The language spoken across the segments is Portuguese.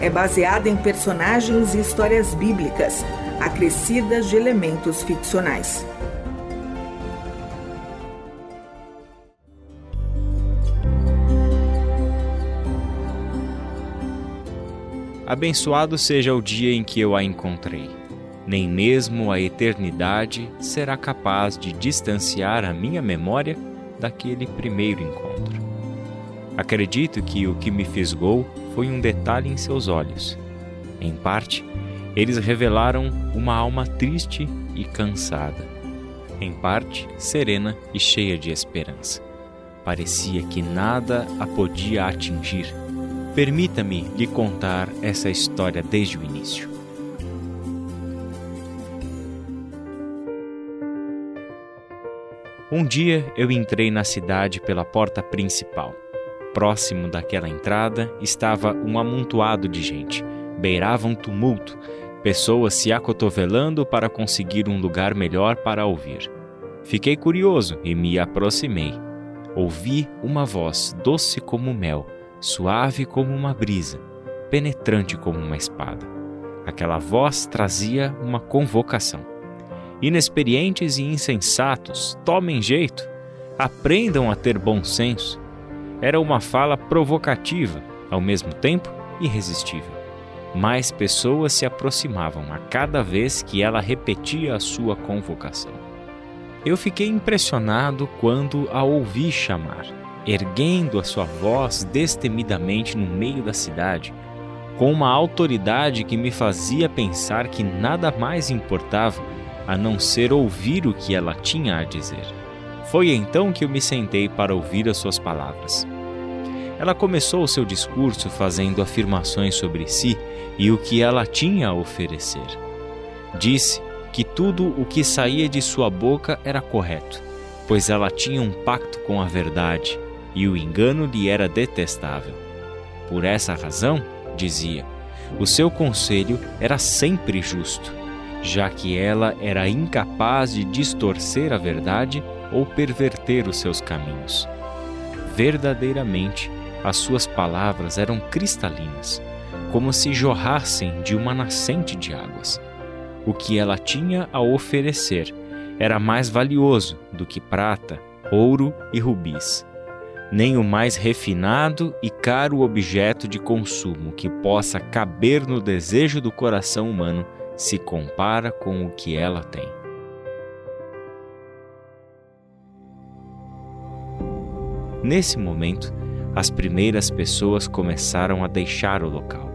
é baseada em personagens e histórias bíblicas, acrescidas de elementos ficcionais. Abençoado seja o dia em que eu a encontrei. Nem mesmo a eternidade será capaz de distanciar a minha memória daquele primeiro encontro. Acredito que o que me fisgou foi um detalhe em seus olhos. Em parte, eles revelaram uma alma triste e cansada. Em parte, serena e cheia de esperança. Parecia que nada a podia atingir Permita-me lhe contar essa história desde o início. Um dia eu entrei na cidade pela porta principal. Próximo daquela entrada estava um amontoado de gente. Beirava um tumulto, pessoas se acotovelando para conseguir um lugar melhor para ouvir. Fiquei curioso e me aproximei. Ouvi uma voz doce como mel suave como uma brisa, penetrante como uma espada. Aquela voz trazia uma convocação. Inexperientes e insensatos, tomem jeito, aprendam a ter bom senso. Era uma fala provocativa, ao mesmo tempo irresistível. Mais pessoas se aproximavam a cada vez que ela repetia a sua convocação. Eu fiquei impressionado quando a ouvi chamar erguendo a sua voz destemidamente no meio da cidade, com uma autoridade que me fazia pensar que nada mais importava a não ser ouvir o que ela tinha a dizer. Foi então que eu me sentei para ouvir as suas palavras. Ela começou o seu discurso fazendo afirmações sobre si e o que ela tinha a oferecer. Disse que tudo o que saía de sua boca era correto, pois ela tinha um pacto com a verdade e o engano lhe era detestável. Por essa razão, dizia, o seu conselho era sempre justo, já que ela era incapaz de distorcer a verdade ou perverter os seus caminhos. Verdadeiramente, as suas palavras eram cristalinas, como se jorrassem de uma nascente de águas. O que ela tinha a oferecer era mais valioso do que prata, ouro e rubis nem o mais refinado e caro objeto de consumo que possa caber no desejo do coração humano se compara com o que ela tem. Nesse momento, as primeiras pessoas começaram a deixar o local.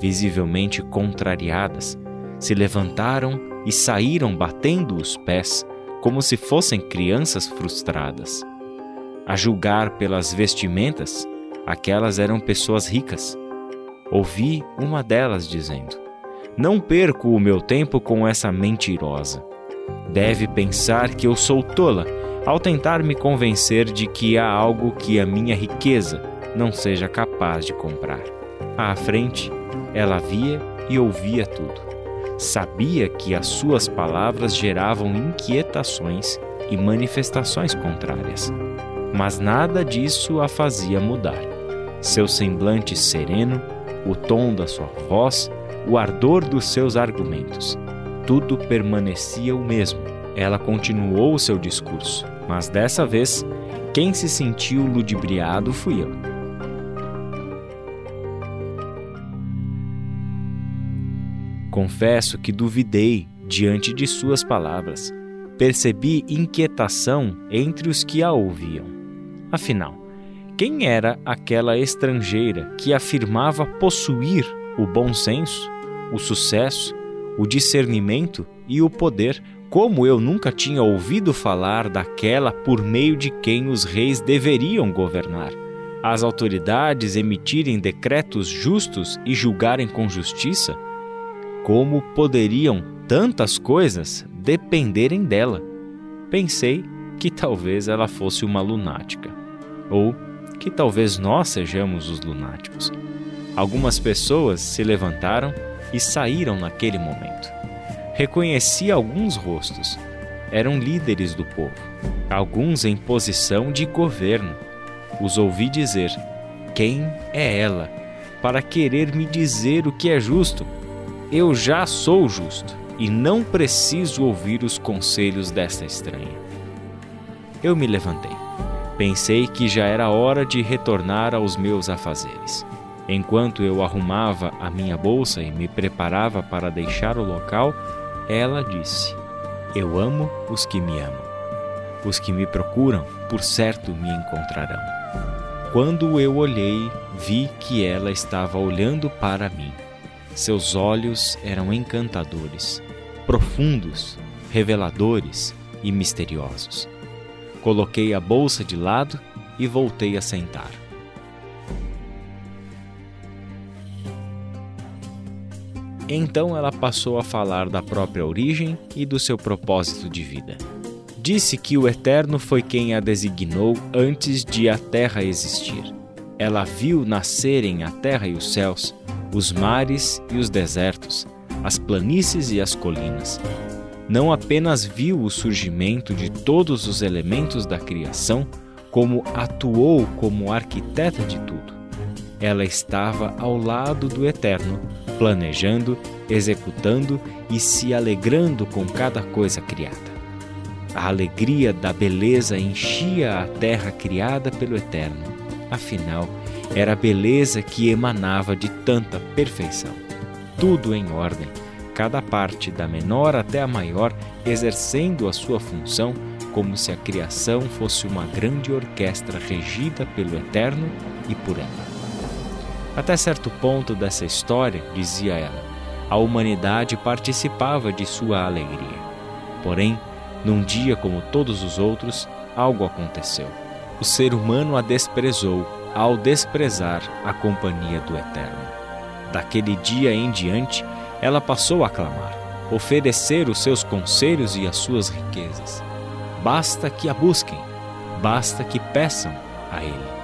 Visivelmente contrariadas, se levantaram e saíram batendo os pés como se fossem crianças frustradas. A julgar pelas vestimentas, aquelas eram pessoas ricas. Ouvi uma delas dizendo: Não perco o meu tempo com essa mentirosa. Deve pensar que eu sou tola ao tentar me convencer de que há algo que a minha riqueza não seja capaz de comprar. À frente, ela via e ouvia tudo. Sabia que as suas palavras geravam inquietações e manifestações contrárias mas nada disso a fazia mudar. Seu semblante sereno, o tom da sua voz, o ardor dos seus argumentos, tudo permanecia o mesmo. Ela continuou o seu discurso, mas dessa vez, quem se sentiu ludibriado fui eu. Confesso que duvidei diante de suas palavras. Percebi inquietação entre os que a ouviam. Afinal, quem era aquela estrangeira que afirmava possuir o bom senso, o sucesso, o discernimento e o poder, como eu nunca tinha ouvido falar daquela por meio de quem os reis deveriam governar? as autoridades emitirem decretos justos e julgarem com justiça? Como poderiam tantas coisas dependerem dela? Pensei que talvez ela fosse uma lunática, ou que talvez nós sejamos os lunáticos. Algumas pessoas se levantaram e saíram naquele momento. Reconheci alguns rostos. Eram líderes do povo, alguns em posição de governo. Os ouvi dizer: Quem é ela para querer me dizer o que é justo? Eu já sou justo e não preciso ouvir os conselhos desta estranha. Eu me levantei. Pensei que já era hora de retornar aos meus afazeres. Enquanto eu arrumava a minha bolsa e me preparava para deixar o local, ela disse: Eu amo os que me amam. Os que me procuram, por certo, me encontrarão. Quando eu olhei, vi que ela estava olhando para mim. Seus olhos eram encantadores, profundos, reveladores e misteriosos. Coloquei a bolsa de lado e voltei a sentar. Então ela passou a falar da própria origem e do seu propósito de vida. Disse que o Eterno foi quem a designou antes de a terra existir. Ela viu nascerem a terra e os céus, os mares e os desertos, as planícies e as colinas. Não apenas viu o surgimento de todos os elementos da criação, como atuou como arquiteta de tudo. Ela estava ao lado do Eterno planejando, executando e se alegrando com cada coisa criada. A alegria da beleza enchia a terra criada pelo Eterno. Afinal, era a beleza que emanava de tanta perfeição. Tudo em ordem, cada parte, da menor até a maior, exercendo a sua função como se a criação fosse uma grande orquestra regida pelo Eterno e por ela. Até certo ponto dessa história, dizia ela, a humanidade participava de sua alegria. Porém, num dia como todos os outros, algo aconteceu. O ser humano a desprezou ao desprezar a companhia do Eterno. Daquele dia em diante, ela passou a clamar, oferecer os seus conselhos e as suas riquezas. Basta que a busquem, basta que peçam a Ele.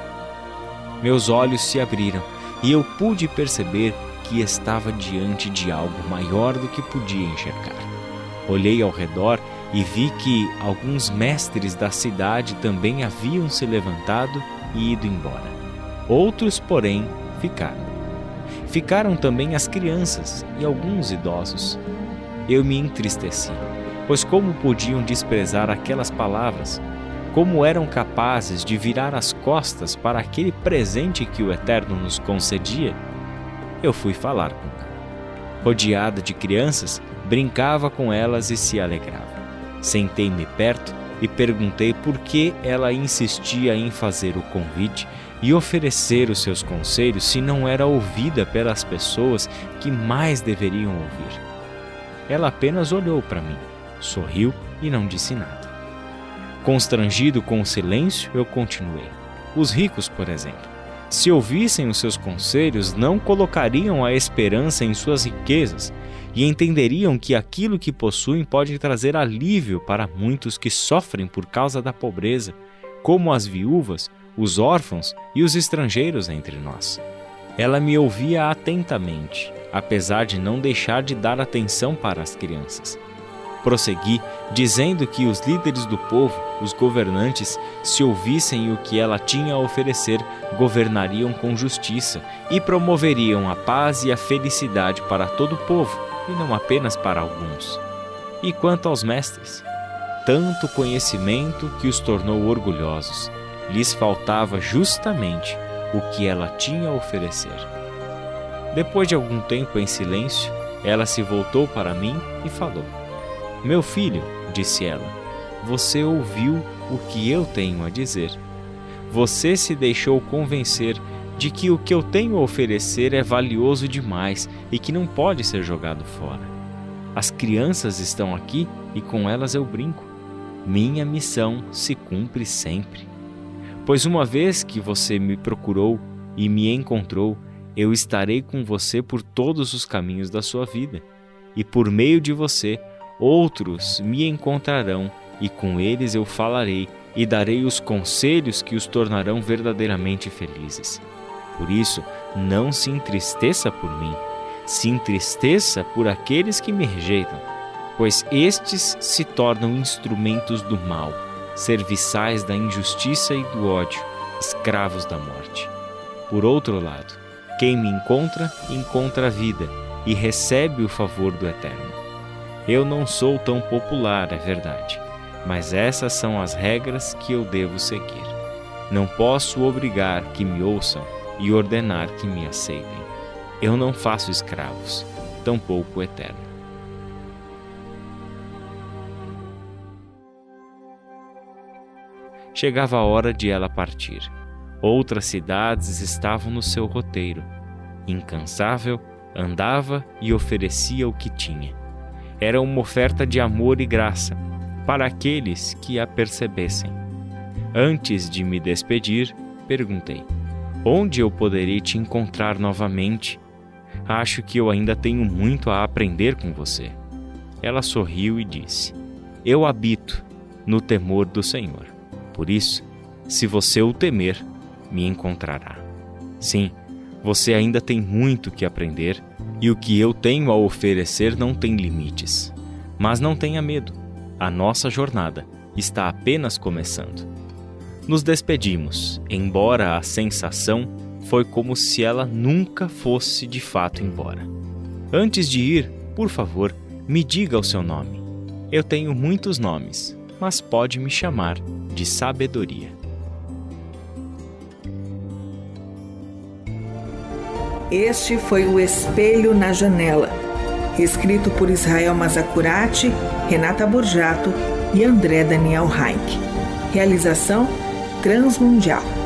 Meus olhos se abriram e eu pude perceber que estava diante de algo maior do que podia enxergar. Olhei ao redor e vi que alguns mestres da cidade também haviam se levantado e ido embora. Outros, porém, ficaram. Ficaram também as crianças e alguns idosos. Eu me entristeci, pois como podiam desprezar aquelas palavras como eram capazes de virar as costas para aquele presente que o Eterno nos concedia, eu fui falar com ela. Rodeada de crianças, brincava com elas e se alegrava. Sentei-me perto e perguntei por que ela insistia em fazer o convite e oferecer os seus conselhos se não era ouvida pelas pessoas que mais deveriam ouvir. Ela apenas olhou para mim, sorriu e não disse nada. Constrangido com o silêncio, eu continuei. Os ricos, por exemplo, se ouvissem os seus conselhos, não colocariam a esperança em suas riquezas e entenderiam que aquilo que possuem pode trazer alívio para muitos que sofrem por causa da pobreza, como as viúvas, os órfãos e os estrangeiros entre nós. Ela me ouvia atentamente, apesar de não deixar de dar atenção para as crianças. Prossegui, dizendo que os líderes do povo, os governantes, se ouvissem o que ela tinha a oferecer, governariam com justiça e promoveriam a paz e a felicidade para todo o povo, e não apenas para alguns. E quanto aos mestres? Tanto conhecimento que os tornou orgulhosos. Lhes faltava justamente o que ela tinha a oferecer. Depois de algum tempo em silêncio, ela se voltou para mim e falou. Meu filho, disse ela, você ouviu o que eu tenho a dizer. Você se deixou convencer de que o que eu tenho a oferecer é valioso demais e que não pode ser jogado fora. As crianças estão aqui e com elas eu brinco. Minha missão se cumpre sempre. Pois uma vez que você me procurou e me encontrou, eu estarei com você por todos os caminhos da sua vida, e por meio de você, outros me encontrarão, e com eles eu falarei e darei os conselhos que os tornarão verdadeiramente felizes. Por isso, não se entristeça por mim, se entristeça por aqueles que me rejeitam, pois estes se tornam instrumentos do mal serviçais da injustiça e do ódio, escravos da morte. Por outro lado, quem me encontra, encontra a vida e recebe o favor do Eterno. Eu não sou tão popular, é verdade, mas essas são as regras que eu devo seguir. Não posso obrigar que me ouçam e ordenar que me aceitem. Eu não faço escravos, tampouco Eterno. chegava a hora de ela partir. Outras cidades estavam no seu roteiro. Incansável, andava e oferecia o que tinha. Era uma oferta de amor e graça para aqueles que a percebessem. Antes de me despedir, perguntei: Onde eu poderei te encontrar novamente? Acho que eu ainda tenho muito a aprender com você. Ela sorriu e disse: Eu habito no temor do Senhor. Por isso, se você o temer, me encontrará. Sim, você ainda tem muito que aprender e o que eu tenho a oferecer não tem limites. Mas não tenha medo, a nossa jornada está apenas começando. Nos despedimos, embora a sensação foi como se ela nunca fosse de fato embora. Antes de ir, por favor, me diga o seu nome. Eu tenho muitos nomes, mas pode me chamar de sabedoria. Este foi o Espelho na Janela, escrito por Israel Mazacurati, Renata Borjato e André Daniel Heinck. Realização Transmundial.